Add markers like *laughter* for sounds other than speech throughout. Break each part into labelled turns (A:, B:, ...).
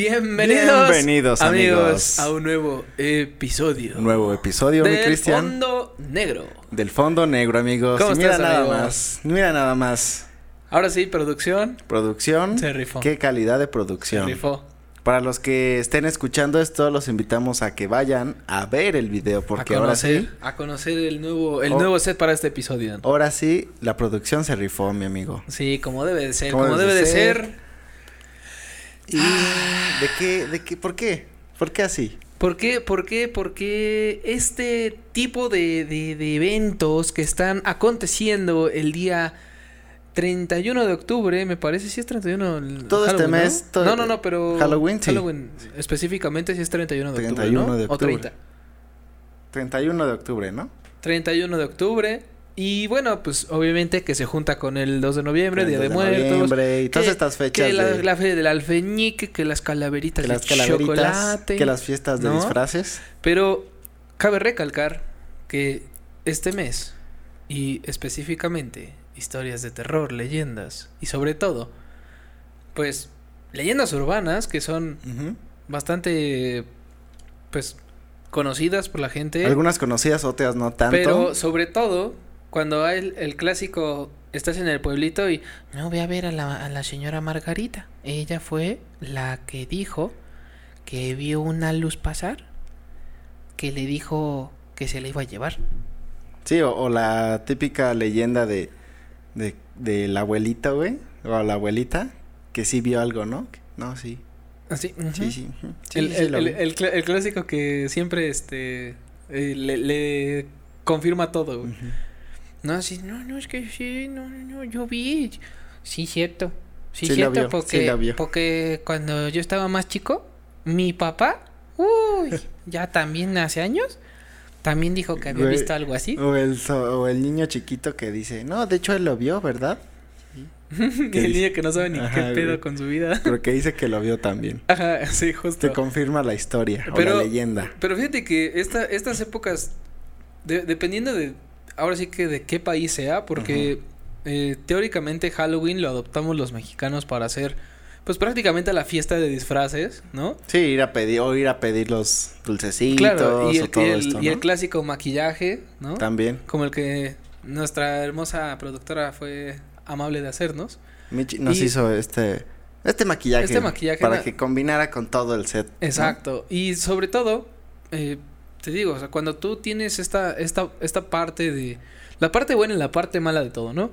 A: Bienvenidos,
B: Bienvenidos, amigos.
A: a un nuevo episodio.
B: Nuevo episodio, mi
A: del
B: Cristian.
A: fondo negro.
B: Del fondo negro, amigos.
A: ¿Cómo
B: mira
A: estás,
B: nada más. Mira nada más.
A: Ahora sí, producción.
B: Producción.
A: Se rifó.
B: Qué calidad de
A: Se
B: producción.
A: rifó.
B: Para los que estén escuchando esto, los invitamos a que vayan a ver el video porque
A: a
B: ahora sí,
A: a conocer el nuevo, el
B: Oh.
A: nuevo set para este episodio.
B: ahora sí, la producción se rifó, mi amigo.
A: Sí, como debe de ser,
B: Como debe
A: debe
B: de
A: de
B: ser.
A: ser.
B: ¿Y de qué, de qué, por qué? ¿Por qué así?
A: ¿Por qué? ¿Por qué? Porque este tipo de, de, de eventos que están aconteciendo el día 31 de octubre, me parece, si es 31 el
B: Todo este
A: Halloween, ¿no?
B: mes, todo-
A: No, no, no, pero
B: Halloween, sí.
A: Halloween específicamente si es 31 de
B: 31
A: octubre, ¿no?
B: de
A: O
B: octubre.
A: 30.
B: 31 de octubre, ¿no?
A: 31 de octubre y bueno, pues obviamente que se junta con el 2 de noviembre,
B: El
A: Día
B: 2
A: de, Muertos.
B: noviembre y todas estas fechas
A: Que la,
B: de-
A: la feria del alfeñique, que las calaveritas
B: Que
A: de
B: las calaveritas,
A: chocolate.
B: que las fiestas de
A: ¿no?
B: disfraces.
A: Pero cabe recalcar que este mes, y específicamente historias de terror, leyendas, y sobre todo, pues, leyendas urbanas que son bastante, pues, conocidas por la gente.
B: Algunas conocidas, otras no tanto.
A: Pero sobre todo, cuando hay el, el clásico, estás en el pueblito y no voy a ver a la, a la señora Margarita. Ella fue la que dijo que vio una luz pasar, que le dijo que se la iba a llevar.
B: Sí, o, o la típica leyenda de, de, de la abuelita, güey, o la abuelita, que sí vio algo, ¿no? No, sí,
A: ujú.
B: sí, sí. Sí,
A: el,
B: sí,
A: el- el- clásico que siempre este eh, le, le confirma todo. güey. No, sí, no, no, es que sí, no, no, no, yo vi. Sí, cierto. Sí,
B: Sí
A: cierto,
B: vio,
A: porque, porque cuando yo estaba más chico, mi papá, uy, *laughs* ya también hace años, también dijo que había visto algo así.
B: O el, o el niño chiquito que dice, no, de hecho él lo vio, ¿verdad? *laughs*
A: El
B: dice?
A: niño que no sabe ni
B: Ajá,
A: qué pedo
B: güey.
A: con su vida.
B: Pero que dice que lo vio también. *laughs*
A: Ajá, sí, justo.
B: Te confirma la historia o la leyenda.
A: Pero fíjate que esta, estas épocas, de- dependiendo de, ahora sí que de qué país sea, porque eh, teóricamente Halloween lo adoptamos los mexicanos para hacer, pues prácticamente la fiesta de disfraces, ¿no?
B: Sí, ir a pedir, o ir a pedir los dulcecitos
A: claro, y
B: o
A: el,
B: todo
A: y el-
B: esto,
A: y el
B: ¿no?
A: clásico maquillaje, ¿no?
B: También.
A: Como el que nuestra hermosa productora fue amable de hacernos.
B: Michi nos
A: Y-
B: hizo este este maquillaje,
A: Este maquillaje
B: para
A: na-
B: que combinara con todo el set. ¿no?
A: Exacto. Y sobre todo, eh, te digo, o sea, cuando tú tienes esta, esta, esta parte de... La parte buena y la parte mala de todo, ¿no?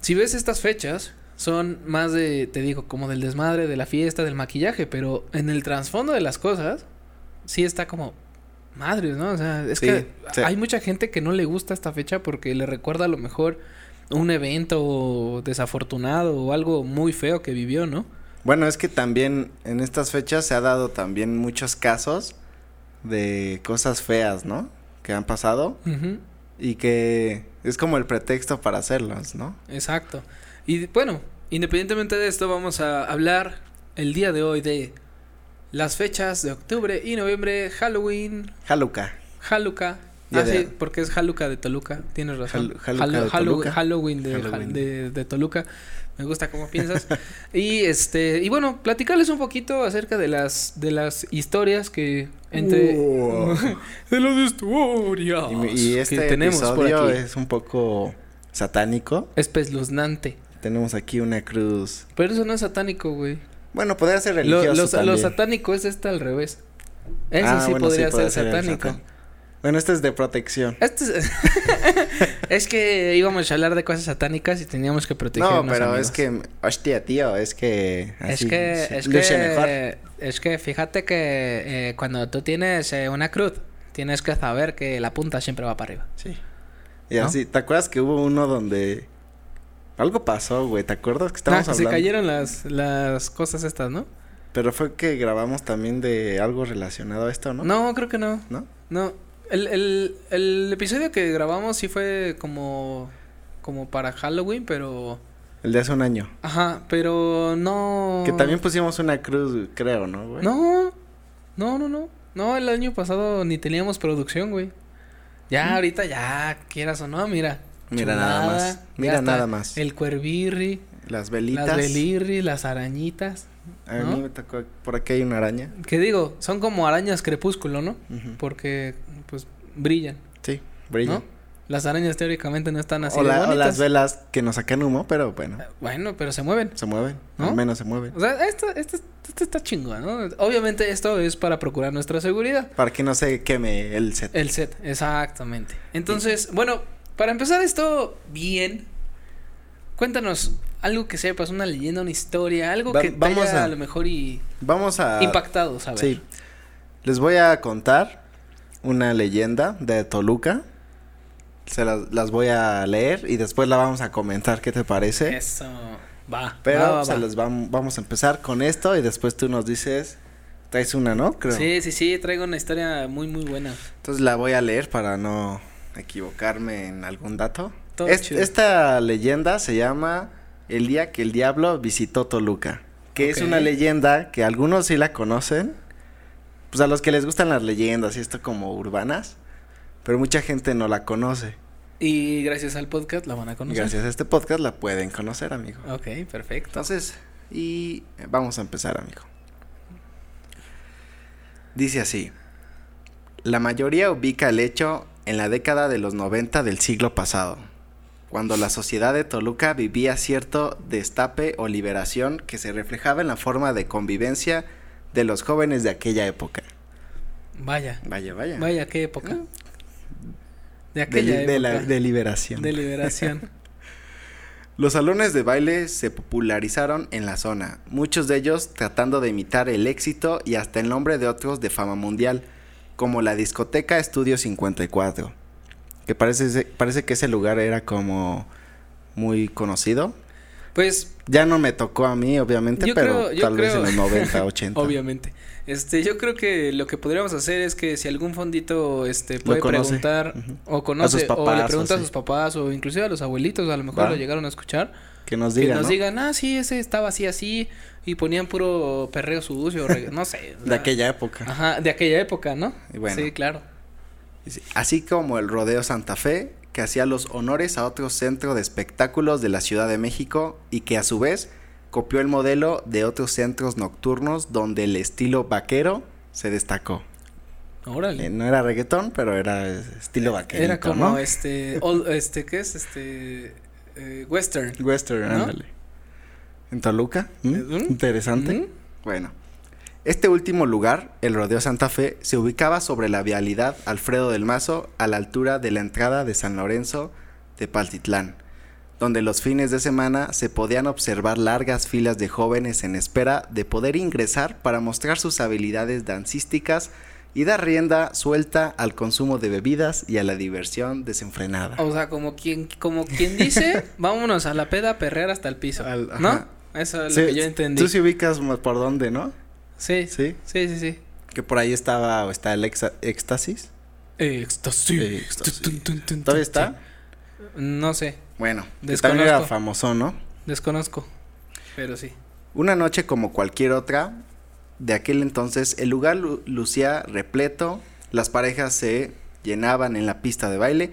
A: Si ves estas fechas, son más de, te digo, como del desmadre, de la fiesta, del maquillaje, pero en el trasfondo de las cosas, sí está como madres, ¿no? O sea, es
B: Sí,
A: que
B: sí.
A: hay mucha gente que no le gusta esta fecha porque le recuerda a lo mejor un evento desafortunado o algo muy feo que vivió, ¿no?
B: Bueno, es que también en estas fechas se ha dado también muchos casos de cosas feas, ¿no? Que han pasado y que es como el pretexto para hacerlos, ¿no?
A: Exacto. Y bueno, independientemente de esto, vamos a hablar el día de hoy de las fechas de octubre y noviembre, Halloween,
B: Haluca.
A: Hanukkah. Ah,
B: de-
A: sí, porque es Hanukkah de Toluca, tienes razón.
B: Hal- Hanukkah de Toluca.
A: Halloween, de,
B: Halloween.
A: de- de Toluca. Me gusta cómo piensas. *laughs* y este, y bueno, platicarles un poquito acerca de las de las historias que entre *laughs* de las historias
B: Y, y
A: que
B: este
A: tenemos por
B: episodio
A: aquí.
B: es un poco satánico.
A: espeluznante.
B: Tenemos aquí una cruz.
A: Pero eso no es satánico, güey.
B: Bueno, podría ser
A: Lo,
B: religioso
A: lo, lo
B: también.
A: satánico es este al revés. Ese
B: Ah,
A: sí
B: bueno,
A: podría
B: puede
A: ser
B: el
A: satánico.
B: Bueno, este es de protección.
A: Este es... *laughs* es que íbamos a hablar de cosas satánicas y teníamos que protegernos.
B: No, pero
A: amigos.
B: es que, hostia, tío, es que...
A: Es
B: así
A: que,
B: se
A: es
B: luce
A: que,
B: mejor.
A: es que fíjate que eh, cuando tú tienes eh, una cruz, tienes que saber que la punta siempre va para arriba.
B: Sí. Y
A: ¿No?
B: así, ¿te acuerdas que hubo uno donde algo pasó, güey? ¿Te acuerdas que estábamos
A: que se
B: hablando?
A: cayeron las, las cosas estas, ¿no?
B: Pero fue que grabamos también de algo relacionado a esto, ¿no?
A: ¿No? creo que no.
B: ¿No?
A: No. El, el, el episodio que grabamos sí fue como, como para Halloween, pero...
B: El de hace un año.
A: Ajá, pero no...
B: Que también pusimos una cruz, creo, ¿no, güey?
A: No, no, no, no. No, el año pasado ni teníamos producción, güey. Ya, ahorita ya, quieras o no, mira.
B: Mira nada más. Mira nada más.
A: El cuervirri,
B: Las velitas.
A: las velirri, las arañitas.
B: A
A: ¿No?
B: mí me tocó, por aquí hay una araña.
A: Que digo, son como arañas crepúsculo, ¿no? Porque, pues, brillan,
B: Sí, brilla.
A: ¿no? Las arañas teóricamente no están así
B: O,
A: de
B: las velas que nos sacan humo, pero bueno,
A: Bueno, pero se mueven.
B: se mueven.
A: ¿No?
B: Al menos se mueven.
A: O sea, esto, esto, esto está chingón, ¿no? Obviamente esto es para procurar nuestra seguridad.
B: Para que no se queme el set.
A: El set, exactamente. Entonces, bueno, para empezar esto bien, cuéntanos algo que sepas, una leyenda, una historia, algo
B: Va-
A: que te
B: vamos
A: haya
B: a-
A: a lo mejor y
B: Vamos a...
A: impactado, ¿sabes?
B: Sí. Les voy a contar una leyenda de Toluca. Se las, las voy a leer y después la vamos a comentar. ¿Qué te parece?
A: Eso, va.
B: Pero
A: va, va,
B: se
A: va.
B: les vamos a empezar con esto y después tú nos dices... Traes una, ¿no? Creo.
A: Sí, sí, sí, traigo una historia muy, muy buena.
B: Entonces la voy a leer para no equivocarme en algún dato. Es- esta leyenda se llama El día que el diablo visitó Toluca. Que es una leyenda que algunos sí la conocen. Pues a los que les gustan las leyendas y esto como urbanas. Pero mucha gente no la conoce.
A: Y gracias al podcast la van a conocer.
B: Gracias a este podcast la pueden conocer, amigo.
A: Ok, perfecto.
B: Entonces, y vamos a empezar, amigo. Dice así. La mayoría ubica el hecho en la década de los 90 del siglo pasado, cuando la sociedad de Toluca vivía cierto destape o liberación que se reflejaba en la forma de convivencia de los jóvenes de aquella época.
A: Vaya,
B: Vaya, vaya.
A: vaya, qué época. De
B: De,
A: aquella
B: li- de la-
A: época.
B: de liberación.
A: de liberación. *laughs* *laughs*
B: Los salones de baile se popularizaron en la zona, muchos de ellos tratando de imitar el éxito y hasta el nombre de otros de fama mundial, como la discoteca Estudio 54, que parece, parece que ese lugar era como muy conocido.
A: Pues
B: Ya no me tocó a mí, obviamente,
A: Yo
B: pero
A: creo- yo
B: tal vez en los 90, 80. *laughs*
A: Obviamente. Este, yo creo que lo que podríamos hacer es que si algún fondito este puede preguntar o conoce
B: sus
A: o le
B: o
A: pregunta a sus papás o inclusive a los abuelitos, a lo mejor
B: Va.
A: lo llegaron a escuchar,
B: Que nos
A: que
B: digan,
A: nos
B: ¿no?
A: digan, "Ah, sí, ese estaba así así" y ponían puro perreo sucio, no sé.
B: de aquella época.
A: Ajá, de aquella época, ¿no?
B: Y bueno.
A: Sí, claro.
B: Así como el Rodeo Santa Fe, que hacía los honores a otro centro de espectáculos de la Ciudad de México y que a su vez copió el modelo de otros centros nocturnos donde el estilo vaquero se destacó.
A: Órale.
B: Eh, no era reggaetón, pero era eh, estilo vaquero.
A: Era como
B: ¿no?
A: este old- este ¿qué es? Este eh, western.
B: Western,
A: ¿no?
B: ándale. En Toluca. ¿m?
A: ¿Mm?
B: Interesante.
A: ¿Mm?
B: Bueno, este último lugar, el Rodeo Santa Fe, se ubicaba sobre la vialidad Alfredo del Mazo a la altura de la entrada de San Lorenzo de Paltitlán, donde los fines de semana se podían observar largas filas de jóvenes en espera de poder ingresar para mostrar sus habilidades dancísticas y dar rienda suelta al consumo de bebidas y a la diversión desenfrenada.
A: O sea, como quien, como quien dice, *laughs* vámonos a la peda a perrear hasta el piso.
B: Al-
A: ¿No? Eso es
B: Sí,
A: lo que yo entendí.
B: Tú sí ubicas por dónde, ¿no?
A: Sí, sí,
B: Sí.
A: sí, sí.
B: Que por ahí estaba o está el exa- éxtasis.
A: Éxtasis.
B: Éxtasis.
A: Tun, tun, tun,
B: ¿Todavía está?
A: No sé,
B: Bueno, también era famoso, ¿no?
A: desconozco. Pero sí.
B: Una noche como cualquier otra, de aquel entonces el lugar lu- lucía repleto, las parejas se llenaban en la pista de baile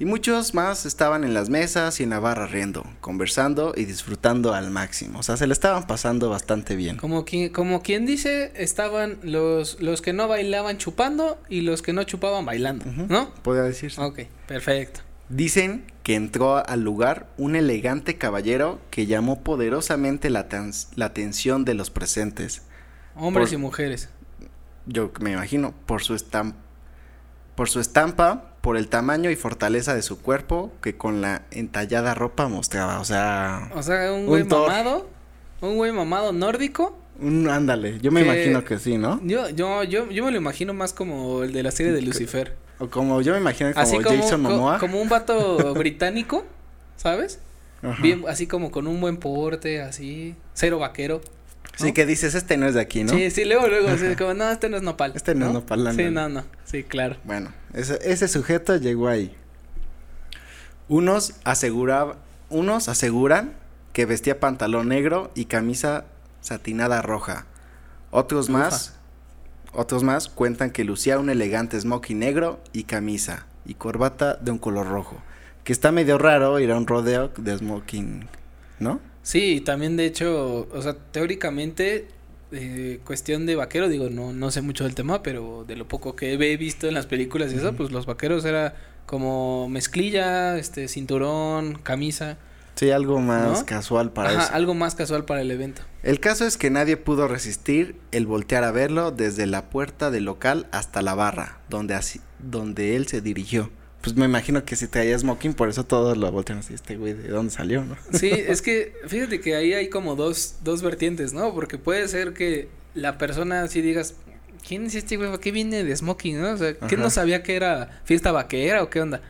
B: y muchos más estaban en las mesas y en la barra riendo, conversando y disfrutando al máximo. O sea, se le estaban pasando bastante bien.
A: Como quien, como quien dice, estaban los, los que no bailaban chupando y los que no chupaban bailando. ¿no?
B: Podría decirse.
A: Ok, perfecto.
B: Dicen que entró al lugar un elegante caballero que llamó poderosamente la, la atención de los presentes.
A: Hombres
B: Por-
A: y mujeres.
B: yo me imagino, por su estampa, por su estampa, por el tamaño y fortaleza de su cuerpo que con la entallada ropa mostraba, o sea,
A: O sea, un güey mamado, un güey mamado nórdico.
B: un ándale, yo me
A: Que-
B: imagino que sí, ¿no?
A: Yo, yo, yo, yo me lo imagino más como el de la serie de Lucifer.
B: O como yo me imagino como
A: así como,
B: Jason
A: co-
B: Momoa.
A: como un vato *laughs* británico, ¿sabes?
B: Ajá.
A: Bien, así como con un buen porte, así, cero vaquero.
B: Sí,
A: ¿no?
B: que dices, este no es de aquí, ¿no?
A: Sí, sí, luego, luego, como, no, este no es nopal.
B: Este no es nopal,
A: Sí,
B: ándale.
A: no, no, sí, claro.
B: Bueno, ese, ese sujeto llegó ahí. Unos aseguraba, unos aseguran que vestía pantalón negro y camisa satinada roja. Otros
A: Ufa.
B: más, otros más cuentan que lucía un elegante smoking negro y camisa y corbata de un color rojo. Que está medio raro ir a un rodeo de smoking, ¿no?
A: Sí, también de hecho, o sea, teóricamente eh, cuestión de vaquero, digo, no, no sé mucho del tema, pero de lo poco que he visto en las películas y eso, pues los vaqueros era como mezclilla, este, cinturón, camisa.
B: Sí, algo más
A: ¿No?
B: casual para
A: Ajá,
B: eso.
A: algo más casual para el evento.
B: El caso es que nadie pudo resistir el voltear a verlo desde la puerta del local hasta la barra, donde, así, donde él se dirigió. Pues me imagino que si traía smoking, por eso todos lo voltean así, este güey, ¿de dónde salió, no?
A: Sí, es que fíjate que ahí hay como dos, dos vertientes, ¿no? Porque puede ser que la persona así digas, ¿quién es este güey? ¿Por qué viene de smoking, no? O sea, ¿qué no sabía que era fiesta vaquera o qué onda?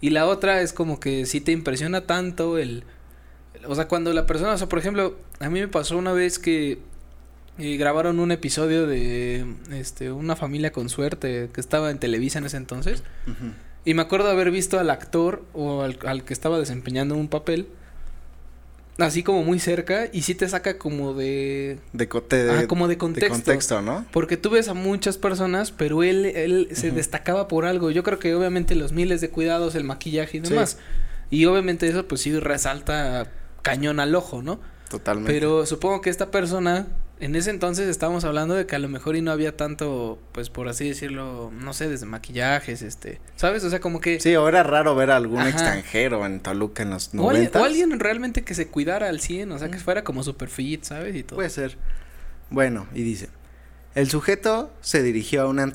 A: Y la otra es como que si te impresiona tanto el... O sea, cuando la persona, o sea, por ejemplo, a mí me pasó una vez que eh, grabaron un episodio de este una familia con suerte que estaba en Televisa en ese entonces. Y me acuerdo haber visto al actor o al, al que estaba desempeñando un papel así como muy cerca y sí te saca como de
B: De,
A: Ah, como de
B: de
A: contexto.
B: contexto, ¿no?
A: porque tú ves a muchas personas, pero él él se destacaba por algo. Yo creo que obviamente los miles de cuidados, el maquillaje y
B: Sí.
A: demás. Y obviamente eso pues sí resalta cañón al ojo, ¿no?
B: Totalmente.
A: Pero supongo que esta persona, en ese entonces estábamos hablando de que a lo mejor y no había tanto, pues por así decirlo, no sé, desde maquillajes, este, ¿sabes? O sea, como que...
B: Sí, o era raro ver a algún
A: Ajá.
B: extranjero en Toluca en los
A: o, alguien,
B: 90.
A: o alguien realmente que se cuidara al 100, o sea, que fuera como super fit, ¿sabes? Y todo.
B: Puede ser. Bueno, y dice, el sujeto se dirigió a una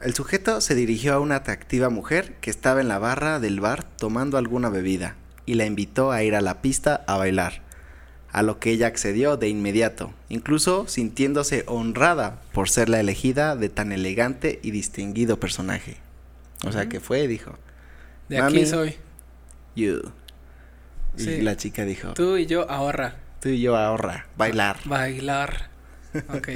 B: el sujeto se dirigió a una atractiva mujer que estaba en la barra del bar tomando alguna bebida y la invitó a ir a la pista a bailar, a lo que ella accedió de inmediato, incluso sintiéndose honrada por ser la elegida de tan elegante y distinguido personaje. O sea que fue, dijo,
A: de aquí soy.
B: you. Y
A: Sí.
B: la chica dijo, tú,
A: Tú y yo ahorra.
B: y yo ahorra, bailar.
A: Bailar. *laughs* Ok.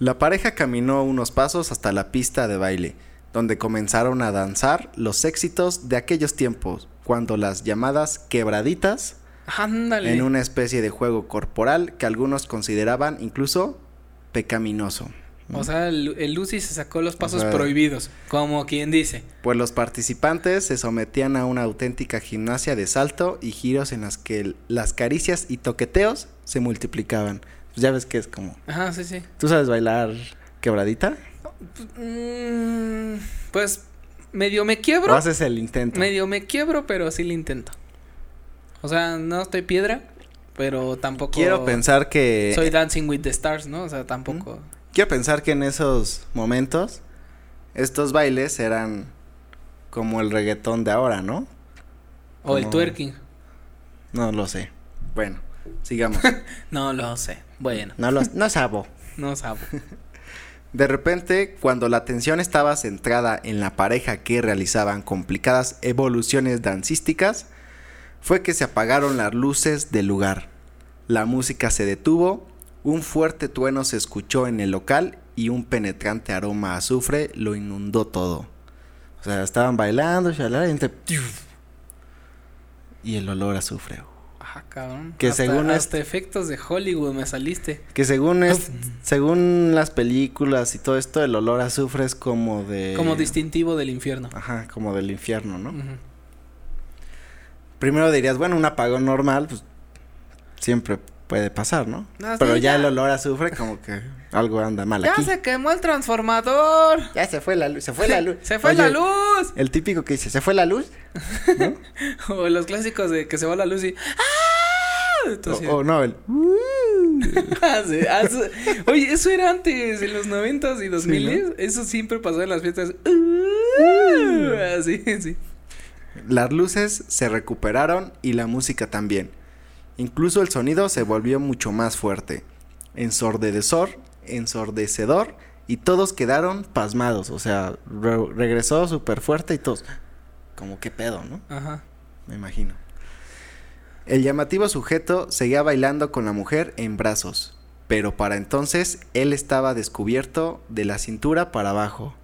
B: La pareja caminó unos pasos hasta la pista de baile, donde comenzaron a danzar los éxitos de aquellos tiempos, cuando las llamadas quebraditas,
A: Ándale.
B: en una especie de juego corporal que algunos consideraban incluso pecaminoso. ¿no?
A: O sea, el, el Lucy se sacó los pasos
B: sea-
A: prohibidos, como quien dice.
B: pues los participantes se sometían a una auténtica gimnasia de salto y giros en las que el- las caricias y toqueteos se multiplicaban. Pues ya ves que es como...
A: Ajá, sí, sí.
B: ¿Tú sabes bailar quebradita?
A: Mm, pues medio me
B: ¿O
A: quiebro.
B: haces el intento?
A: Medio me quiebro, pero sí lo intento. O sea, no estoy piedra, pero tampoco.
B: Quiero pensar que...
A: Soy Dancing with the Stars, ¿no? O sea, tampoco.
B: Quiero pensar que en esos momentos estos bailes eran como el reggaetón de ahora, ¿no?
A: O el twerking.
B: No lo sé. Bueno, sigamos. *laughs*
A: No lo sé. Bueno,
B: No lo no sabo. *laughs*
A: no sabo. *laughs*
B: De repente, cuando la atención estaba centrada en la pareja que realizaban complicadas evoluciones dancísticas, fue que se apagaron las luces del lugar. La música se detuvo, un fuerte trueno se escuchó en el local y un penetrante aroma a azufre lo inundó todo. O sea, estaban bailando, shalala, y, ente- y el olor a azufre.
A: Ah, cabrón.
B: Que
A: hasta,
B: según
A: hasta efectos de Hollywood me saliste.
B: Que según es, según las películas y todo esto, el olor a azufre es como de
A: Como distintivo del infierno.
B: Ajá, como del infierno, ¿no?
A: Ujú.
B: Primero dirías, bueno, un apagón normal, pues siempre puede pasar, ¿no?
A: No,
B: Pero
A: sí,
B: ya
A: ya.
B: el olor a azufre como que algo anda mal
A: Ya
B: aquí.
A: se quemó el transformador.
B: Ya se fue la luz, se fue la luz. *laughs*
A: Se fue
B: Oye,
A: la luz.
B: El típico que dice, ¿se fue la luz? *laughs*
A: O los clásicos de que se va la luz y. ¡Ah! Entonces,
B: O, o no, el *laughs*
A: Ah, sí, ah, sí. Oye, eso era antes, en los noventas y dos
B: Sí,
A: miles. Eso siempre pasaba en las fiestas. Ah, Así, sí.
B: Las luces se recuperaron y la música también. Incluso el sonido se volvió mucho más fuerte. Ensordecedor, ensordecedor y todos quedaron pasmados. O sea, re- regresó súper fuerte y todos. Como que pedo, ¿no?
A: Ajá.
B: Me imagino. El llamativo sujeto seguía bailando con la mujer en brazos, pero para entonces él estaba descubierto de la cintura para abajo.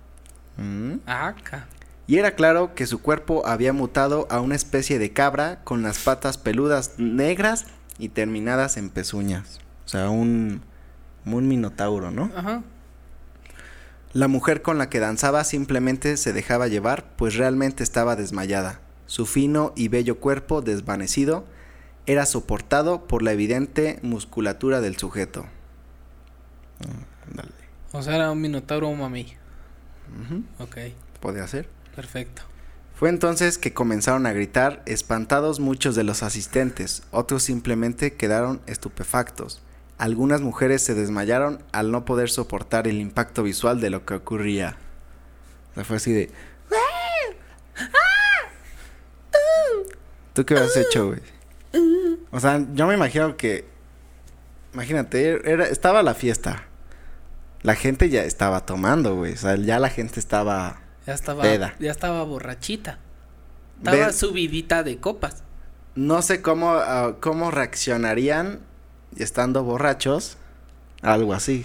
B: ¿Mm?
A: Acá.
B: Y era claro que su cuerpo había mutado a una especie de cabra con las patas peludas negras y terminadas en pezuñas. O sea, un, un minotauro, ¿no?
A: Ajá.
B: La mujer con la que danzaba simplemente se dejaba llevar, pues realmente estaba desmayada. Su fino y bello cuerpo desvanecido era soportado por la evidente musculatura del sujeto. Mm, dale.
A: O sea, era un minotauro o un mamey.
B: Ujú,
A: Ok,
B: Podía ser.
A: Perfecto.
B: Fue entonces que comenzaron a gritar, espantados muchos de los asistentes, otros simplemente quedaron estupefactos. Algunas mujeres se desmayaron al no poder soportar el impacto visual de lo que ocurría. O sea, fue así de... ¿Tú qué has hecho, güey? O sea, yo me imagino que... Imagínate, era, estaba la fiesta. La gente ya estaba tomando, güey. O sea, ya la gente estaba...
A: Ya estaba,
B: Peda.
A: ya estaba borrachita. Estaba subidita de copas.
B: No sé cómo, ah, cómo reaccionarían estando borrachos a algo así.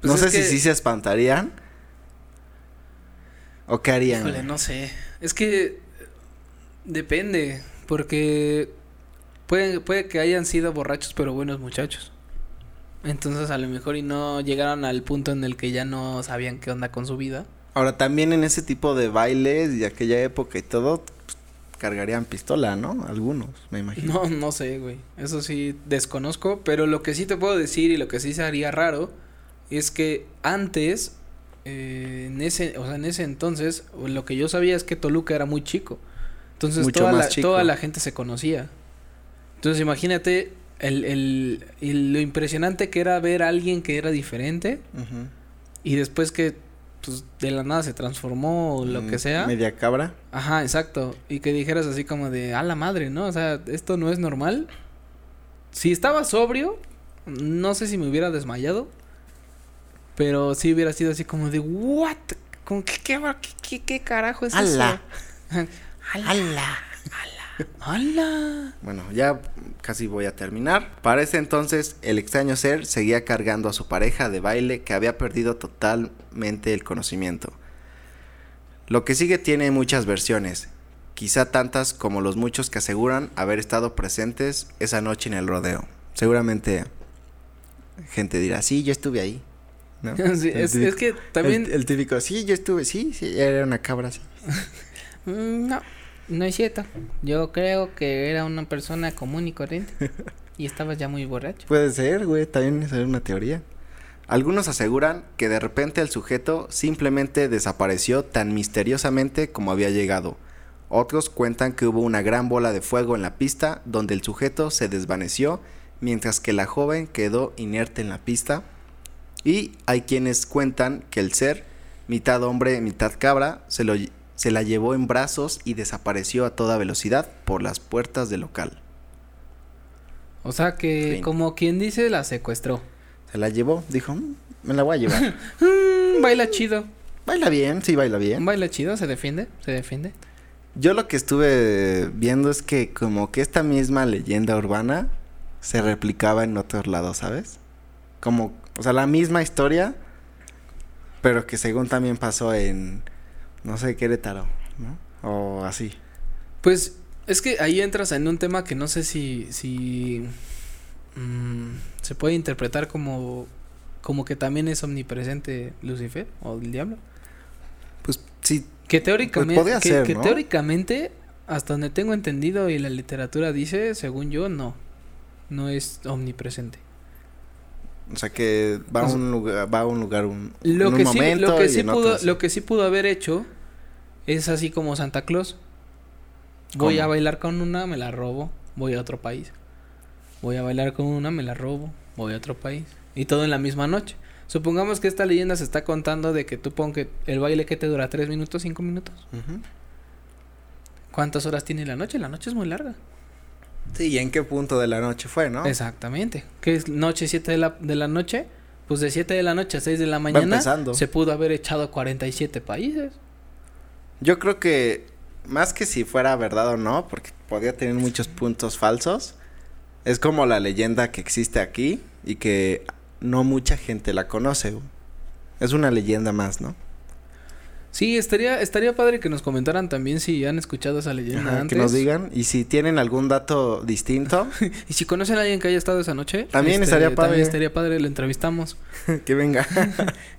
A: Pues
B: no sé
A: que-
B: si sí se espantarían. ¿O qué harían?
A: Híjole, no sé. Es que eh, depende, porque puede, puede que hayan sido borrachos pero buenos muchachos. Entonces a lo mejor y no llegaron al punto en el que ya no sabían qué onda con su vida.
B: Ahora también en ese tipo de bailes y aquella época y todo, pues, cargarían pistola, ¿no? Algunos, me imagino.
A: No, no sé, güey. Eso sí desconozco, pero lo que sí te puedo decir y lo que sí se haría raro es que antes, eh, en ese, o sea, en ese entonces, lo que yo sabía es que Toluca era muy chico. Entonces
B: Mucho
A: toda
B: más
A: la,
B: chico.
A: toda la gente se conocía. Entonces imagínate el, el, el- lo impresionante que era ver a alguien que era diferente y después que pues de la nada se transformó o lo que
B: Mm,
A: sea.
B: Media cabra.
A: Ajá, exacto. Y que dijeras así como de, a la madre, ¿no? O sea, esto no es normal. Si estaba sobrio, no sé si me hubiera desmayado. Pero sí hubiera sido así como de, ¿what? Como, ¿qué, qué, qué, carajo es
B: ¡Hala!
A: eso? *laughs* ¡Hala! *laughs* ¡Hala!
B: Bueno, ya casi voy a terminar. Para ese entonces, el extraño ser seguía cargando a su pareja de baile que había perdido totalmente el conocimiento. Lo que sigue tiene muchas versiones, quizá tantas como los muchos que aseguran haber estado presentes esa noche en el rodeo. Seguramente gente dirá, sí, yo estuve ahí. ¿no? *laughs*
A: Sí, es,
B: típico-
A: es que también...
B: El, el típico, sí, yo estuve, sí, sí, era una cabra. *laughs*
A: Mm, No, no es cierto. Yo creo que era una persona común y corriente. *laughs* y estaba ya muy borracho.
B: Puede ser, güey, también es una teoría. Algunos aseguran que de repente el sujeto simplemente desapareció tan misteriosamente como había llegado. Otros cuentan que hubo una gran bola de fuego en la pista donde el sujeto se desvaneció mientras que la joven quedó inerte en la pista. Y hay quienes cuentan que el ser, mitad hombre, mitad cabra, se, lo, se la llevó en brazos y desapareció a toda velocidad por las puertas del local.
A: O sea que,
B: Fin.
A: como quien dice, la secuestró.
B: Se la llevó, dijo, "Mm, me la voy a llevar. *laughs*
A: Mm, baila chido.
B: baila bien, sí, baila bien.
A: Baila chido, se defiende, se defiende.
B: Yo lo que estuve viendo es que como que esta misma leyenda urbana se replicaba en otros lados, ¿sabes? Como, o sea, la misma historia, pero que según también pasó en, no sé, Querétaro, ¿no? O así.
A: Pues es que ahí entras en un tema que no sé si, si mm, se puede interpretar como, como que también es omnipresente Lucifer o el diablo.
B: Pues sí,
A: Que teóricamente,
B: Pues
A: que,
B: ser,
A: que
B: ¿no?
A: teóricamente, hasta donde tengo entendido y la literatura dice, según yo, no, no es omnipresente.
B: O sea que va a
A: O sea,
B: un lugar, va a un lugar un,
A: Lo
B: en
A: que
B: un
A: sí,
B: momento
A: lo que
B: y
A: sí pudo, lo que sí pudo haber hecho es así como Santa Claus. Voy
B: ¿Cómo?
A: a bailar con una, me la robo, voy a otro país. Voy a bailar con una, me la robo, voy a otro país. Y todo en la misma noche. Supongamos que esta leyenda se está contando de que tú pon que el baile que te dura tres minutos, cinco minutos. ¿Cuántas horas tiene la noche? La noche es muy larga.
B: Sí, ¿y en qué punto de la noche fue, no?
A: Exactamente. ¿Qué es noche 7 de la, de la noche? Pues de 7 de la noche a 6 de la mañana se pudo haber echado 47 países.
B: Yo creo que más que si fuera verdad o no, porque podría tener muchos puntos falsos, es como la leyenda que existe aquí y que no mucha gente la conoce. Es una leyenda más, ¿no?
A: Sí, estaría, estaría padre que nos comentaran también si han escuchado esa leyenda
B: Ajá,
A: antes.
B: que nos digan y si tienen algún dato distinto, *laughs*
A: Y si conocen a alguien que haya estado esa noche, este,
B: También estaría padre.
A: También estaría padre, lo entrevistamos. *laughs*
B: que venga. *laughs*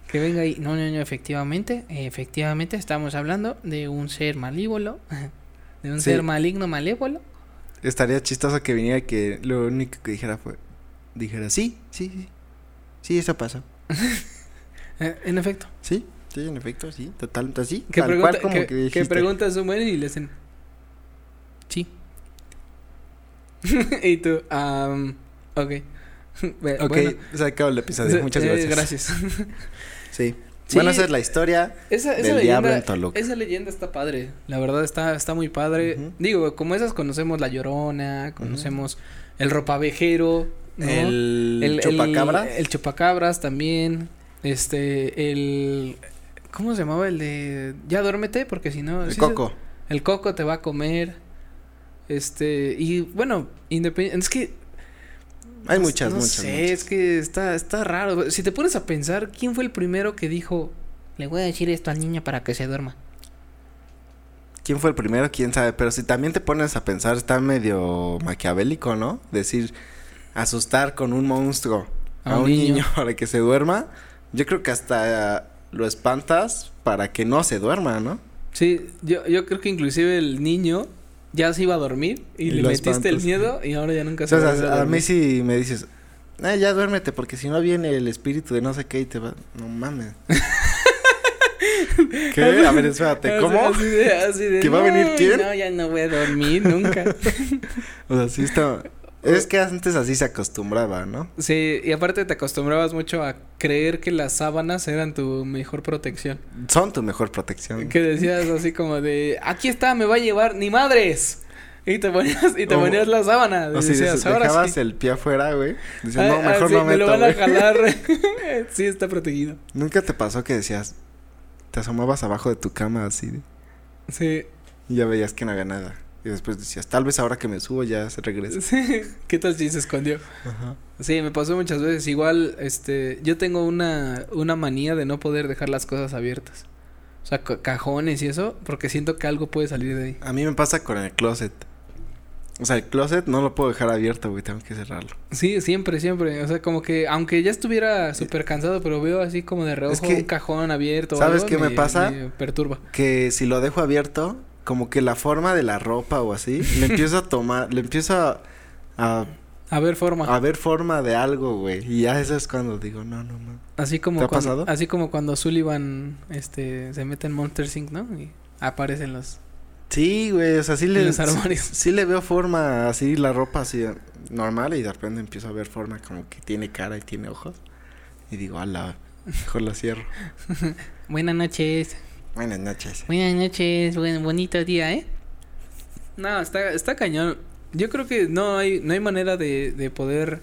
A: Que venga y no, no, no, efectivamente, efectivamente estamos hablando de un ser malívolo, de un
B: Sí.
A: ser maligno malévolo.
B: Estaría chistoso que viniera y que lo único que dijera fue dijera sí, sí, sí. Sí, eso pasó.
A: Eh, en efecto.
B: Sí, sí, en efecto, sí. Total, así.
A: Pregunta,
B: cual como
A: que,
B: que,
A: que preguntas un buen y le hacen. Sí. *laughs* y tú, um, ok. *laughs* Ve-
B: Ok,
A: bueno,
B: se acabó el episodio. Muchas
A: eh,
B: gracias.
A: gracias. *laughs*
B: Sí.
A: Sí.
B: Bueno, esa es la historia.
A: Esa, esa
B: Del diablo en
A: leyenda,
B: Toluca.
A: esa leyenda está padre. La verdad está, está muy padre. Digo, como esas conocemos la llorona, conocemos el ropavejero, ¿no?
B: El, chupacabra.
A: El, chupacabras también. Este, el. ¿Cómo se llamaba el de. Ya duérmete? Porque si no.
B: El
A: sí se-
B: coco.
A: el coco te va a comer. Este. Y bueno, independiente. Es que.
B: Hay muchas,
A: no
B: muchas,
A: sé,
B: muchas.
A: es que está, está raro. Si te pones a pensar, ¿quién fue el primero que dijo. Le voy a decir esto al niño para que se duerma?
B: ¿Quién fue el primero? ¿Quién sabe? Pero si también te pones a pensar, está medio maquiavélico, ¿no? Decir, asustar con un monstruo a, un niño. *laughs* para que se duerma. Yo creo que hasta lo espantas para que no se duerma, ¿no?
A: Sí, yo, yo creo que inclusive el niño ya se iba a dormir y,
B: Y
A: le metiste el miedo y ahora ya nunca
B: O
A: se
B: sea,
A: va a volver a
B: mí
A: dormir.
B: si me dices, "Ah, ya duérmete, porque si no viene el espíritu de no sé qué y te va... No mames. *laughs* ¿Qué? A ver, espérate, *laughs* ¿cómo?
A: Así de, así de,
B: ¿Que va a venir
A: "No,
B: quién?"
A: No, ya no voy a dormir nunca. *laughs*
B: O sea, sí está... Es que antes así se acostumbraba, ¿no?
A: sí, y aparte te acostumbrabas mucho a creer que las sábanas eran tu mejor protección.
B: Son tu mejor protección.
A: Que decías así como de, aquí está, me va a llevar, ni madres. Y te ponías, y te
B: O-
A: ponías la sábana.
B: O si
A: decías,
B: des-
A: ahora
B: dejabas
A: sí.
B: el pie afuera, güey. Dices, no,
A: ah,
B: mejor
A: sí,
B: no
A: me
B: meto,
A: lo van a
B: güey".
A: jalar. *laughs* *laughs* sí, está protegido.
B: ¿Nunca te pasó que decías, te asomabas abajo de tu cama así
A: Sí.
B: y ya veías que no había nada? Y después decías, tal vez ahora que me subo ya se regresa.
A: Sí. *laughs* ¿Qué tal si se escondió?
B: Ajá.
A: Sí, me pasó muchas veces. Igual, este, yo tengo una, una manía de no poder dejar las cosas abiertas. O sea, ca- cajones y eso, porque siento que algo puede salir de ahí.
B: A mí me pasa con el closet. O sea, el closet no lo puedo dejar abierto, güey, tengo que cerrarlo.
A: Sí, siempre, siempre. O sea, como que, aunque ya estuviera súper cansado, pero veo así como de reojo
B: Es que,
A: un cajón abierto. o
B: ¿sabes
A: algo,
B: qué me pasa?
A: perturba.
B: Que si lo dejo abierto, como que la forma de la ropa o así, le empiezo a tomar, le empiezo a, a,
A: ver, forma.
B: a ver forma de algo, güey. Y ya eso es cuando digo, no, no, no.
A: así como
B: ¿te ha pasado?
A: así como cuando Sullivan, este, se mete en Monster Inc., ¿no? Y aparecen los,
B: Sí, güey, o sea, sí le,
A: los
B: sí,
A: armarios.
B: sí le veo forma así, la ropa así normal y de repente empiezo a ver forma como que tiene cara y tiene ojos. Y digo, ala, mejor lo cierro. *laughs*
A: Buenas noches.
B: Buenas noches.
A: Buenas noches, buen bonito día, ¿eh? No, está, está cañón. Yo creo que no hay, no hay manera de, de poder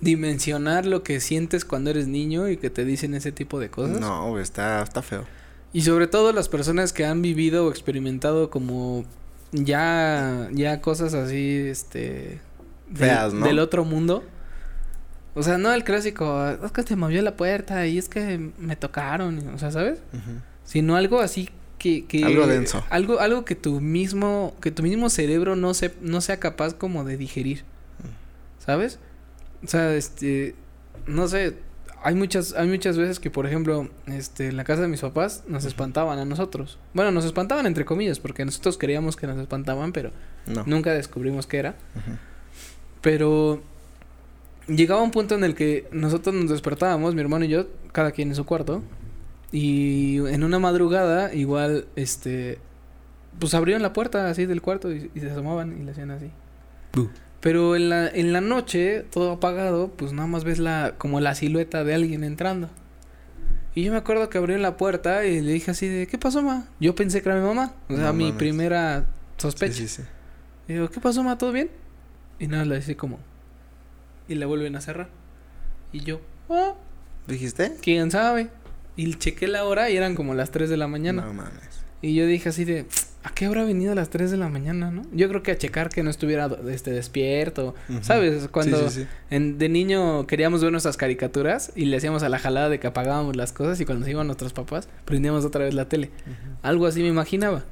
A: dimensionar lo que sientes cuando eres niño y que te dicen ese tipo de cosas.
B: No, está, está feo.
A: Y sobre todo las personas que han vivido o experimentado como ya, ya cosas así, este... del-
B: Feas, ¿no?
A: Del otro mundo. O sea, no el clásico, es que se movió la puerta y es que me tocaron, o sea, ¿sabes?
B: Ujú.
A: Sino algo así que, que
B: Algo denso.
A: algo algo que tu mismo que tu mismo cerebro no se no sea capaz como de digerir sabes o sea este no sé hay muchas hay muchas veces que por ejemplo este en la casa de mis papás nos espantaban a nosotros bueno nos espantaban entre comillas porque nosotros creíamos que nos espantaban pero
B: No.
A: nunca descubrimos qué era pero llegaba un punto en el que nosotros nos despertábamos, mi hermano y yo, cada quien en su cuarto. Y en una madrugada, igual, este, pues abrieron la puerta así del cuarto y, y se asomaban y le hacían así. Pero en la, en la noche, todo apagado, pues nada más ves la, como la silueta de alguien entrando. Y yo me acuerdo que abrieron la puerta y le dije así de, ¿qué pasó, ma? Yo pensé que era mi mamá. O sea,
B: No
A: mi
B: mames.
A: primera
B: Sí,
A: sospecha.
B: sí, sí.
A: Y digo, ¿qué pasó, ma? ¿Todo bien? Y nada, le dice como... Y la vuelven a cerrar. Y yo, ah,
B: ¿Dijiste?
A: ¿quién sabe? Y chequé la hora y eran como las 3 de la mañana.
B: No mames.
A: Y yo dije así de, ¿a qué habrá venido a las 3 de la mañana, no? Yo creo que a checar que no estuviera este, despierto. ¿Sabes? Cuando
B: Sí, sí, sí.
A: En, de niño queríamos ver nuestras caricaturas y le hacíamos a la jalada de que apagábamos las cosas y cuando se iban nuestros papás prendíamos otra vez la tele. Algo así me imaginaba.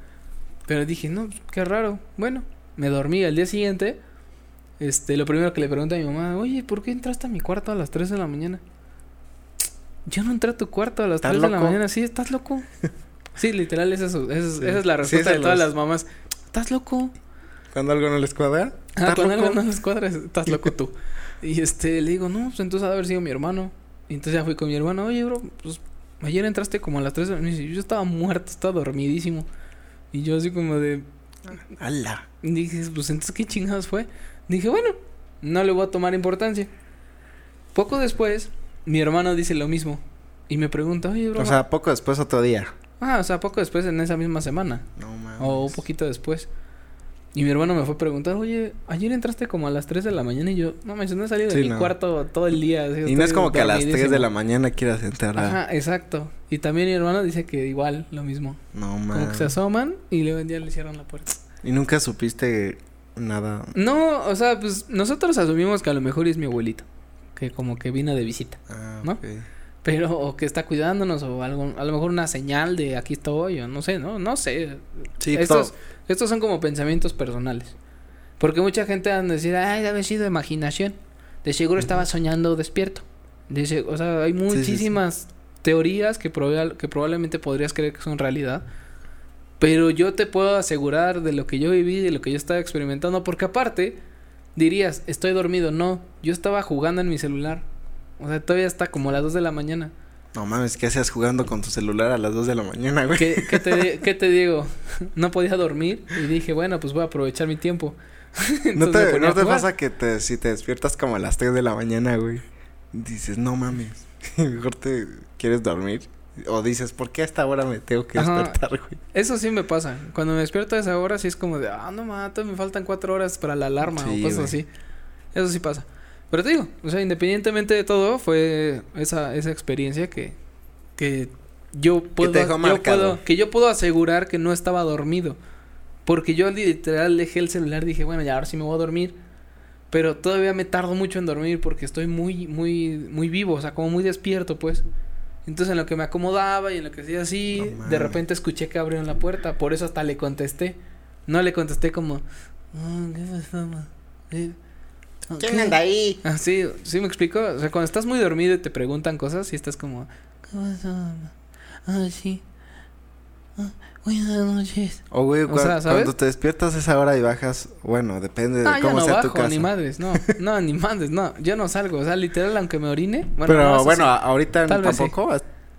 A: Pero dije, no, qué raro. Bueno, me dormí al día siguiente. Este, lo primero que le pregunté a mi mamá, oye, ¿por qué entraste a mi cuarto a las 3 de la mañana? Yo no entré a tu cuarto a las
B: ¿Estás
A: 3 de la mañana, sí, estás loco. sí, literal, esa es, esa es,
B: Sí.
A: esa es la respuesta de todas
B: los-
A: las mamás. ¿Estás loco?
B: Cuando algo no les cuadra.
A: Ah,
B: ¿estás
A: cuando
B: loco?
A: algo no les cuadra, estás loco tú. *laughs* Y este, le digo, no, pues entonces ha de haber sido mi hermano. Y entonces ya fui con mi hermano, oye, bro, pues ayer entraste como a las 3 de la noche. Yo estaba muerto, estaba dormidísimo. Y yo así como de...
B: ¡Hala!
A: Dije, pues entonces, ¿qué chingados fue? Dije, bueno, no le voy a tomar importancia. Poco después, mi hermano dice lo mismo. Y me pregunta, oye, bro.
B: O sea, poco después otro día.
A: ah, o sea, poco después en esa misma semana.
B: No mames.
A: O un poquito después. Y mi hermano me fue a preguntar, oye, ayer entraste como a las 3 de la mañana y yo, no me no he salido de
B: Sí,
A: mi
B: no.
A: cuarto todo el día. así,
B: Y no es como que a las 3 de
A: dormidísimo".
B: la mañana quieras entrar a...
A: Ajá, exacto. Y también mi hermano dice que igual, lo mismo.
B: No
A: Como que
B: mames.
A: se asoman y luego ya le cierran la puerta.
B: Y nunca supiste nada.
A: No, o sea, pues nosotros asumimos que a lo mejor es mi abuelito. Que como que vino de visita.
B: Ah,
A: ¿No? Pero, o que está cuidándonos, o algo, a lo mejor una señal de aquí estoy, o no sé, ¿no? No sé.
B: Sí,
A: estos,
B: todo-
A: estos son como pensamientos personales. Porque mucha gente anda a decir, ay, debe haber sido imaginación. De seguro estaba soñando despierto. Dice, o sea, hay
B: sí, sí.
A: muchísimas teorías que, proba- que probablemente podrías creer que son realidad. Pero yo te puedo asegurar de lo que yo viví, de lo que yo estaba experimentando, porque aparte dirías, estoy dormido. No, yo estaba jugando en mi celular. O sea, todavía está como a las 2 de la mañana.
B: No mames, ¿qué hacías jugando con tu celular a las 2 de la mañana, güey?
A: ¿Qué, qué te, *laughs* qué te digo? *laughs* No podía dormir y dije, bueno, pues voy a aprovechar mi tiempo. *laughs*
B: ¿No te,
A: ponía
B: ¿no te
A: a jugar.
B: pasa que te, si te despiertas como a las 3 de la mañana, güey? Dices, no mames. Mejor te quieres dormir. O dices, ¿por qué a esta hora me tengo que
A: Ajá.
B: despertar, güey?
A: Eso sí me pasa. Cuando me despierto a esa hora, sí es como de, ah, no mato, me faltan cuatro horas para la alarma
B: Sí,
A: o cosas
B: güey.
A: así. Eso sí pasa. Pero te digo, o sea, independientemente de todo, fue esa, esa experiencia que, que yo puedo,
B: te dejó
A: yo
B: marcado.
A: puedo, que yo puedo asegurar que no estaba dormido. Porque yo literal dejé el celular, dije, bueno, ya ahora sí me voy a dormir. Pero todavía me tardo mucho en dormir porque estoy muy, muy, muy vivo, o sea, como muy despierto, pues. Entonces en lo que me acomodaba y en lo que hacía así,
B: No
A: de repente escuché que abrieron la puerta, por eso hasta le contesté. No le contesté como, "Ah, ¿qué pasó, ma? Eh, ¿qué?".
B: ahí?
A: Ah, sí, sí me explico. O sea, cuando estás muy dormido y te preguntan cosas y estás como, ¿qué pasó, ma? Ah, sí. Ah, buenas noches.
B: O, güey,
A: O
B: cua-
A: sea, ¿sabes?
B: cuando te despiertas a esa hora y bajas, bueno, depende de
A: Ah,
B: cómo
A: no
B: sea tu
A: bajo,
B: casa.
A: ni madres, no. No, ni madres, no. Yo no salgo. O sea, literal, aunque me orine. Bueno,
B: Pero
A: no,
B: bueno, ahorita
A: Tal vez sí.
B: tampoco.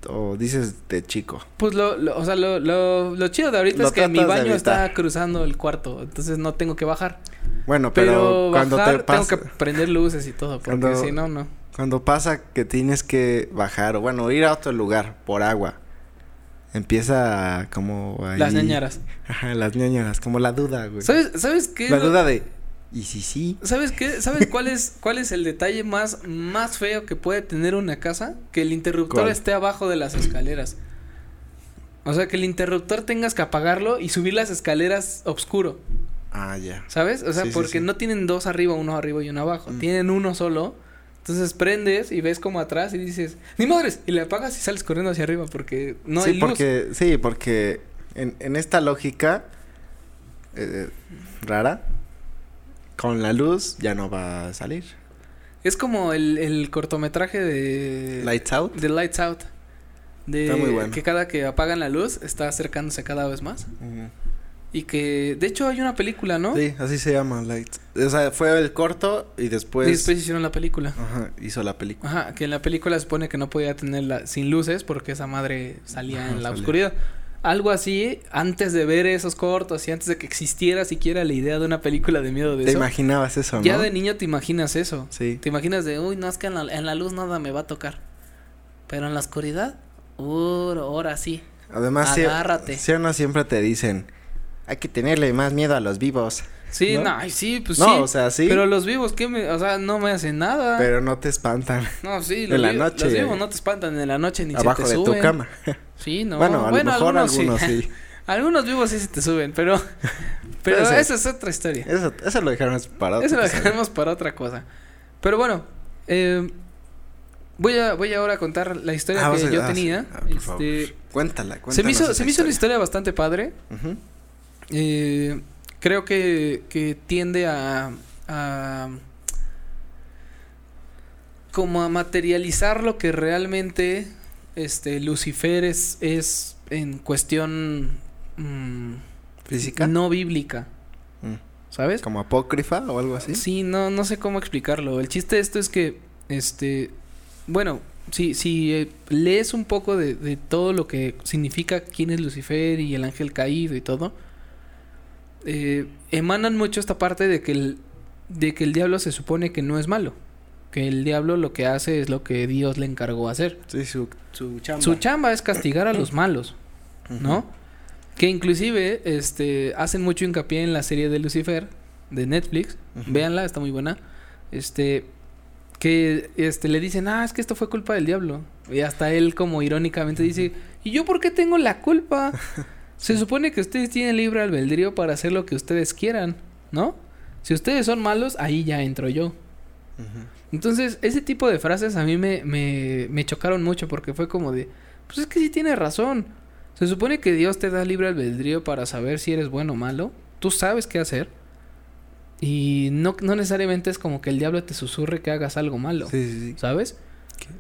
B: O dices de chico.
A: Pues lo, lo- o sea, lo, lo, lo chido de ahorita es que mi baño está cruzando el cuarto, entonces no tengo que bajar.
B: Bueno, pero,
A: Pero,
B: cuando
A: bajar
B: te pasa,
A: tengo que prender luces y todo, porque
B: Cuando-
A: si no, no.
B: cuando pasa que tienes que bajar o bueno, ir a otro lugar por agua, empieza como ahí-
A: Las ñañaras.
B: Ajá, las ñañaras, como la duda, güey.
A: ¿Sabes, ¿Sabes qué?
B: La duda de ¿y si sí?
A: ¿Sabes qué? ¿Sabes cuál es, cuál es el detalle más, más feo que puede tener una casa? Que el interruptor
B: ¿Cuál?
A: esté abajo de las escaleras. O sea, que el interruptor tengas que apagarlo y subir las escaleras oscuro.
B: Ah, ya.
A: ¿Sabes? O sea,
B: Sí, sí,
A: porque
B: sí.
A: no tienen dos arriba, uno arriba y uno abajo.
B: Mm.
A: Tienen uno solo. Entonces prendes y ves como atrás y dices, ¡ni madres! Y le apagas y sales corriendo hacia arriba porque no
B: sí,
A: hay luz.
B: porque sí, porque en, en esta lógica eh, rara con la luz ya no va a salir.
A: Es como el, el cortometraje de...
B: Lights out.
A: De Lights Out. De
B: Está muy bueno.
A: que cada que apagan la luz está acercándose cada vez más. Y que, de hecho, hay una película, ¿no?
B: Sí, así se llama Lights. O sea, fue el corto y después,
A: y después hicieron la película.
B: ajá, hizo la película.
A: Ajá, que en la película se supone que no podía tenerla sin luces porque esa madre salía
B: Ajá,
A: en la
B: salía.
A: oscuridad. Algo así, antes de ver esos cortos y antes de que existiera siquiera la idea de una película de miedo de
B: Te
A: eso.
B: imaginabas eso, ¿no?
A: Ya de niño te imaginas eso.
B: Sí.
A: Te imaginas de, uy, no, es que en la, en la luz nada me va a tocar. Pero en la oscuridad, uh, ahora sí.
B: Además,
A: Agárrate.
B: o no siempre te dicen, hay que tenerle más miedo a los vivos.
A: Sí,
B: ¿No?
A: no, ay, sí, pues
B: no,
A: sí.
B: o sea, sí,
A: Pero
B: pero,
A: los vivos, ¿qué me...? O sea, no me hacen nada.
B: no te espantan
A: No, sí,
B: en
A: los,
B: la
A: vivos,
B: noche,
A: los vivos no te espantan en la noche ni
B: abajo
A: se te
B: de
A: suben.
B: tu cama.
A: Sí, no.
B: bueno, a lo mejor algunos
A: sí.
B: sí. *laughs*
A: Algunos vivos sí se te suben, pero... *laughs* pero esa es otra historia.
B: Eso, eso lo dejaron para otro
A: Eso lo dejaremos para otra cosa. Pero bueno, eh, voy a voy ahora a contar la historia
B: Ah,
A: que
B: a-
A: yo
B: ah,
A: tenía.
B: Ah, por favor.
A: este,
B: Cuéntala, cuéntala.
A: se me hizo, se me hizo una historia bastante padre. Eh, creo que, que tiende a, a como a materializar lo que realmente este Lucifer es, es en cuestión mm,
B: ¿Física?
A: no bíblica,
B: Mm.
A: ¿sabes?
B: ¿Como apócrifa o algo así?
A: Sí, no, no sé cómo explicarlo. El chiste de esto es que, este, bueno, si, si eh, lees un poco de, de todo lo que significa quién es Lucifer y el ángel caído y todo, eh, emanan mucho esta parte de que, el, de que el diablo se supone que no es malo. Que el diablo lo que hace es lo que Dios le encargó hacer.
B: Sí, su, su chamba.
A: Su chamba es castigar a los *clears throat* malos, ¿no? Que inclusive este, hacen mucho hincapié en la serie de Lucifer de Netflix.
B: Ujú.
A: Véanla, está muy buena. Este, que este, le dicen, ah, es que esto fue culpa del diablo. Y hasta él como irónicamente dice, ¿y yo por qué tengo la culpa? *laughs* Se supone que ustedes tienen libre albedrío para hacer lo que ustedes quieran, ¿no? Si ustedes son malos, ahí ya entro yo. Entonces, ese tipo de frases a mí me, me, me chocaron mucho porque fue como de, pues es que sí tiene razón. Se supone que Dios te da libre albedrío para saber si eres bueno o malo. Tú sabes qué hacer. Y no, no necesariamente es como que el diablo te susurre que hagas algo malo.
B: Sí, sí, sí.
A: ¿Sabes?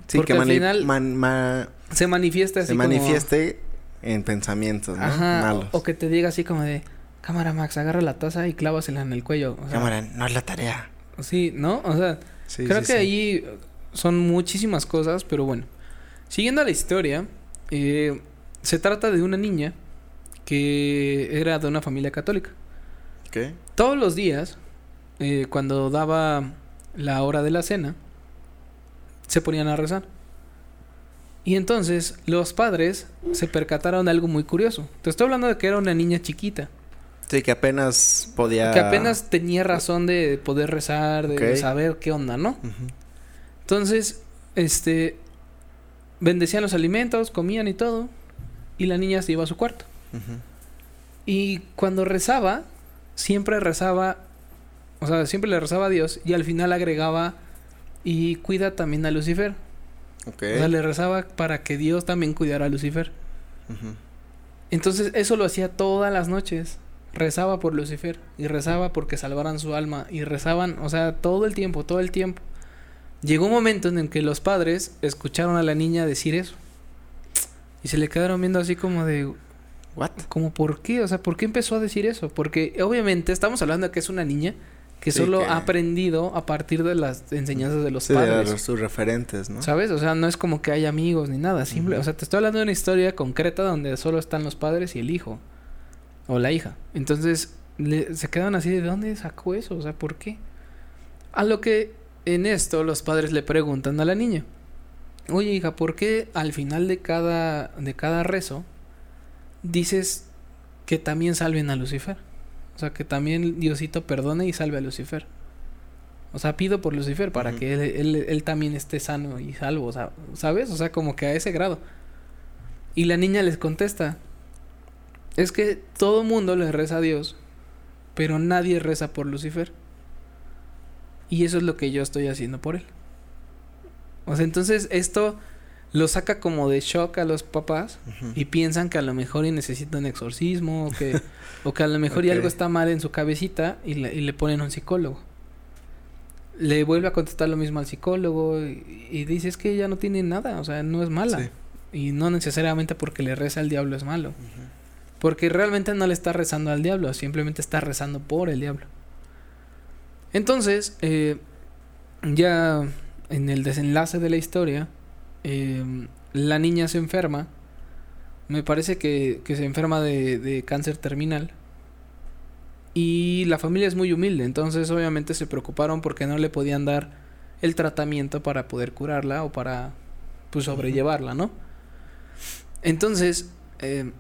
B: Sí,
A: Porque
B: que
A: al final
B: man-
A: Se manifiesta así
B: se
A: como-
B: manifieste en pensamientos, ¿no?
A: Ajá.
B: Malos.
A: O, que te diga así como de, cámara Max, agarra la taza y clávasela en el cuello. O sea,
B: Cámara, no es la tarea.
A: Sí, ¿no? O sea,
B: Sí,
A: Creo
B: sí,
A: que
B: sí.
A: ahí son muchísimas cosas, pero bueno. Siguiendo la historia, eh, se trata de una niña que era de una familia católica.
B: ¿Qué?
A: Todos los días, eh, cuando daba la hora de la cena, se ponían a rezar. Y entonces los padres se percataron de algo muy curioso. Te estoy hablando de que era una niña chiquita,
B: Sí, que apenas podía...
A: que apenas tenía razón de poder rezar, de saber qué onda, ¿no? Entonces, este, bendecían los alimentos, comían y todo, y la niña se iba a su cuarto. Y cuando rezaba, siempre rezaba, o sea, siempre le rezaba a Dios, y al final agregaba, y cuida también a Lucifer. O sea, le rezaba para que Dios también cuidara a Lucifer. Entonces, eso lo hacía todas las noches. Rezaba por Lucifer, y rezaba porque salvaran su alma, y rezaban, o sea, todo el tiempo, todo el tiempo. Llegó un momento en el que los padres escucharon a la niña decir eso. Y se le quedaron viendo así como de,
B: What?
A: como por qué, o sea, ¿por qué empezó a decir eso? Porque obviamente estamos hablando de que es una niña que
B: Sí,
A: solo
B: que-
A: ha aprendido a partir de las enseñanzas de los
B: Sí, de
A: padres.
B: los- sus referentes, ¿no?
A: ¿Sabes? O sea, no es como que hay amigos ni nada, simple, o sea, te estoy hablando de una historia concreta donde solo están los padres y el hijo o la hija. Entonces, le- se quedan así de ¿dónde sacó eso? O sea, ¿por qué? A lo que en esto los padres le preguntan a la niña. Oye, hija, ¿por qué al final de cada de cada rezo dices que también salven a Lucifer? O sea, que también Diosito perdone y salve a Lucifer. O sea, pido por Lucifer para que él, él- él también esté sano y salvo, o sea, ¿sabes? O sea, como que a ese grado. Y la niña les contesta, es que todo mundo le reza a Dios, pero nadie reza por Lucifer. Y eso es lo que yo estoy haciendo por él. O sea, entonces esto lo saca como de shock a los papás y piensan que a lo mejor y necesitan exorcismo o que, *laughs* o que a lo mejor y
B: Ok.
A: algo está mal en su cabecita y le, y le ponen un psicólogo. Le vuelve a contestar lo mismo al psicólogo y, y dice es que ella no tiene nada, o sea, no es mala.
B: Sí.
A: Y no necesariamente porque le reza al diablo es malo. Porque realmente no le está rezando al diablo, simplemente está rezando por el diablo. Entonces, eh, ya en el desenlace de la historia, eh, la niña se enferma. Me parece que, que se enferma de, de cáncer terminal. Y la familia es muy humilde, entonces obviamente se preocuparon porque no le podían dar el tratamiento para poder curarla o para pues sobrellevarla, ¿no? Entonces, eh,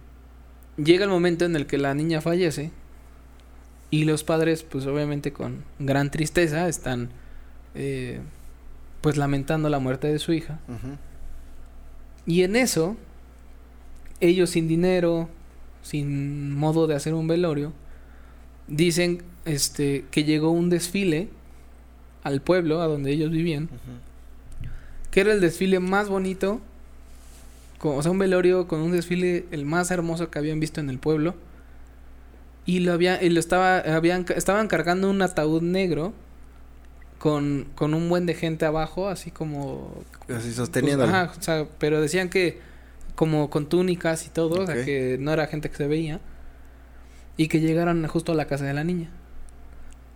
A: llega el momento en el que la niña fallece y los padres, pues obviamente con gran tristeza, están eh, pues lamentando la muerte de su hija. Y en eso, ellos sin dinero, sin modo de hacer un velorio, dicen este que llegó un desfile al pueblo a donde ellos vivían, que era el desfile más bonito, co- o sea, un velorio con un desfile el más hermoso que habían visto en el pueblo. Y lo había, y lo estaba, habían, estaban cargando un ataúd negro con, con un buen de gente abajo, así como
B: Así
A: pues,
B: sosteniéndolo.
A: ajá, o sea, pero decían que como con túnicas y todo, o sea, que no era gente que se veía. Y que llegaron justo a la casa de la niña.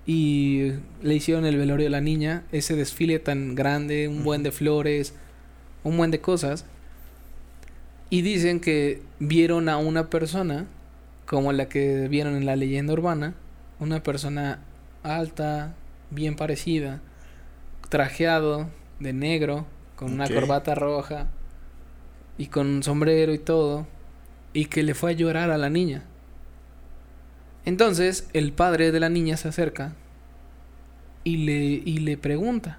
A: Y le hicieron el velorio a la niña, ese desfile tan grande, un buen de flores, un buen de cosas. Y dicen que vieron a una persona, como la que vieron en la leyenda urbana, una persona alta, bien parecida, trajeado de negro, con una corbata roja y con un sombrero y todo, y que le fue a llorar a la niña. Entonces el padre de la niña se acerca y le, y le pregunta.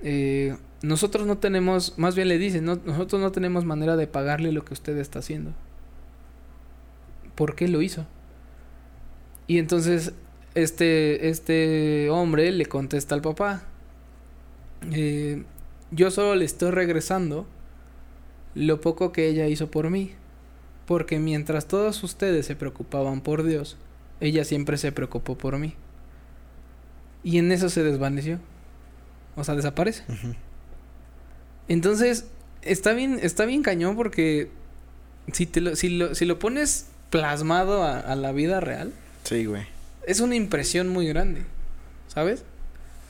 A: eh, nosotros no tenemos, más bien le dice, "No- nosotros no tenemos manera de pagarle lo que usted está haciendo. ¿Por qué lo hizo? Y entonces este, este hombre le contesta al papá, eh, yo solo le estoy regresando lo poco que ella hizo por mí. Porque mientras todos ustedes se preocupaban por Dios, ella siempre se preocupó por mí. Y en eso se desvaneció. O sea, desaparece. Entonces, está bien, está bien cañón porque si te lo, si lo, si lo pones plasmado a, a la vida real,
B: Sí, güey.
A: Es una impresión muy grande. ¿Sabes?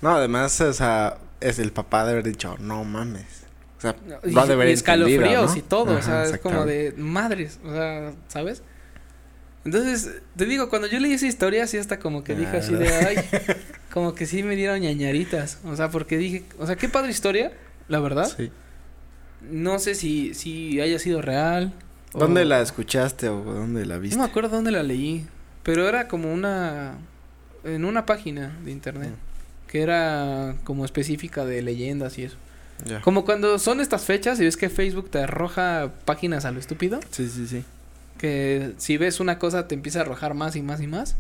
B: No, además, o sea, es el papá de haber dicho, no mames. O sea,
A: Y,
B: lo ha de haber
A: y escalofríos y todo, o sea, es como de madres, o sea, ¿sabes? Entonces, te digo, cuando yo leí esa historia, sí hasta como que dije
B: Ah,
A: así de, ay, *laughs* como que sí me dieron ñañaritas, o sea, porque dije, o sea, qué padre historia, la verdad.
B: Sí.
A: No sé si, si haya sido real. o-
B: ¿Dónde la escuchaste o dónde la viste?
A: No me acuerdo dónde la leí, pero era como una, en una página de internet,
B: Mm.
A: que era como específica de leyendas y eso. Como cuando son estas fechas y ves que Facebook te arroja páginas a lo estúpido.
B: Sí, sí, sí.
A: Que si ves una cosa te empieza a arrojar más y más y más.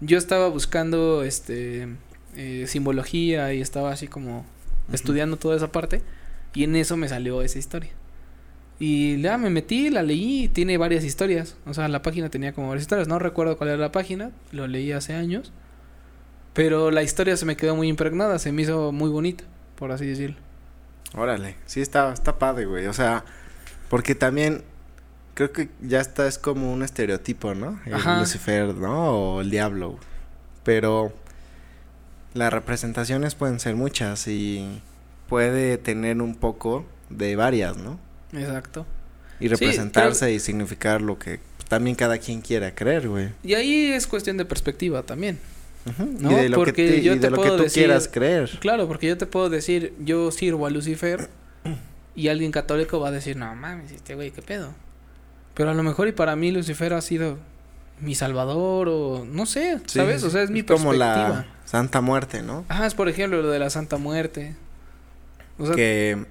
A: Yo estaba buscando este eh, simbología y estaba así como estudiando toda esa parte. Y en eso me salió esa historia. Y ya me metí, la leí tiene varias historias. O sea, la página tenía como varias historias. No recuerdo cuál era la página, lo leí hace años. Pero la historia se me quedó muy impregnada, se me hizo muy bonita, por así decirlo.
B: Órale, sí está, está padre, güey. O sea, porque también creo que ya está, es como un estereotipo, ¿no? El
A: Ajá.
B: Lucifer, ¿no? O el diablo. Pero las representaciones pueden ser muchas y puede tener un poco de varias, ¿no?
A: Exacto.
B: Y representarse y significar lo que también cada quien quiera creer, güey.
A: Y ahí es cuestión de perspectiva también. No,
B: y de lo
A: porque
B: que, te-
A: yo
B: y
A: te
B: de lo que
A: puedo
B: tú
A: decir-
B: quieras creer.
A: Claro, porque yo te puedo decir, yo sirvo a Lucifer *clears throat* y alguien católico va a decir, no mames, este güey, qué pedo. Pero a lo mejor y para mí Lucifer ha sido mi salvador o no sé,
B: Sí,
A: ¿sabes? O sea, es mi
B: como
A: perspectiva.
B: la Santa Muerte, ¿no?
A: Ajá, es por ejemplo lo de la Santa Muerte. O sea,
B: que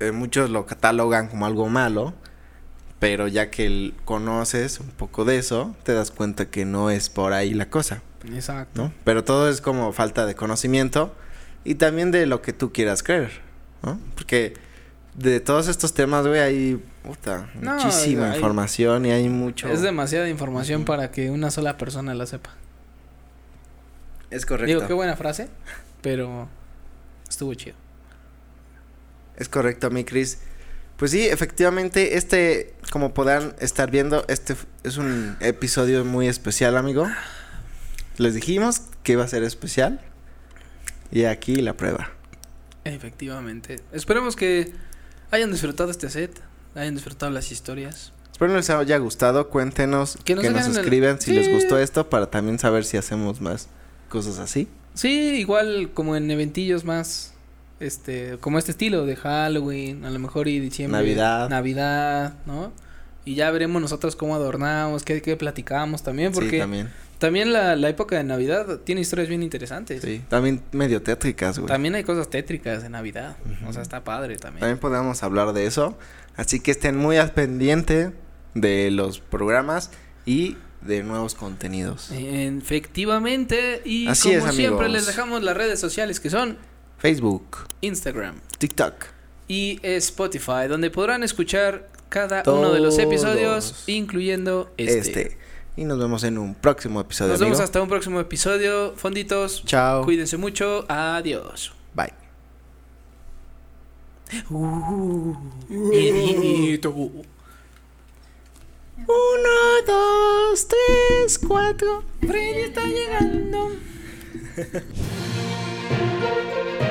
B: eh, muchos lo catalogan como algo malo, pero ya que conoces un poco de eso, te das cuenta que no es por ahí la cosa,
A: exacto.
B: ¿no? Pero todo es como falta de conocimiento y también de lo que tú quieras creer, ¿no? Porque de todos estos temas, güey, hay puta,
A: No,
B: muchísima
A: hay-
B: información y hay mucho.
A: Es demasiada información para que una sola persona la sepa.
B: Es correcto.
A: Digo, qué buena frase, pero estuvo chido.
B: Es correcto, mi Cris. Pues sí, efectivamente, este, como podrán estar viendo, este es un episodio muy especial, amigo. Les dijimos que iba a ser especial. Y aquí la prueba.
A: Efectivamente. Esperemos que hayan disfrutado este set, hayan disfrutado las historias.
B: Espero les haya gustado. Cuéntenos
A: Que
B: que
A: nos el-
B: escriben si les gustó esto para también saber si hacemos más cosas así.
A: Sí, igual como en eventillos más, este, como este estilo de Halloween, a lo mejor y diciembre.
B: Navidad.
A: Navidad, ¿no? Y ya veremos nosotros cómo adornamos, qué, qué platicamos también, porque
B: sí,
A: también,
B: también.
A: la, la época de Navidad tiene historias bien interesantes.
B: Sí, también medio tétricas, güey.
A: También hay cosas tétricas de Navidad, o sea, está padre también.
B: También podemos hablar de eso. Así que estén muy al pendiente de los programas y de nuevos contenidos.
A: Efectivamente, y
B: Así
A: como
B: es,
A: siempre les dejamos las redes sociales que son
B: Facebook,
A: Instagram,
B: TikTok.
A: y Spotify, donde podrán escuchar cada uno de los episodios, incluyendo este.
B: Este. Y nos vemos en un próximo episodio.
A: Nos vemos
B: amigo.
A: hasta un próximo episodio. Fonditos,
B: Chao.
A: cuídense mucho. Adiós.
B: Bye.
A: Miedito.
B: Uno, dos, tres, cuatro.
A: Freddy está llegando. *laughs*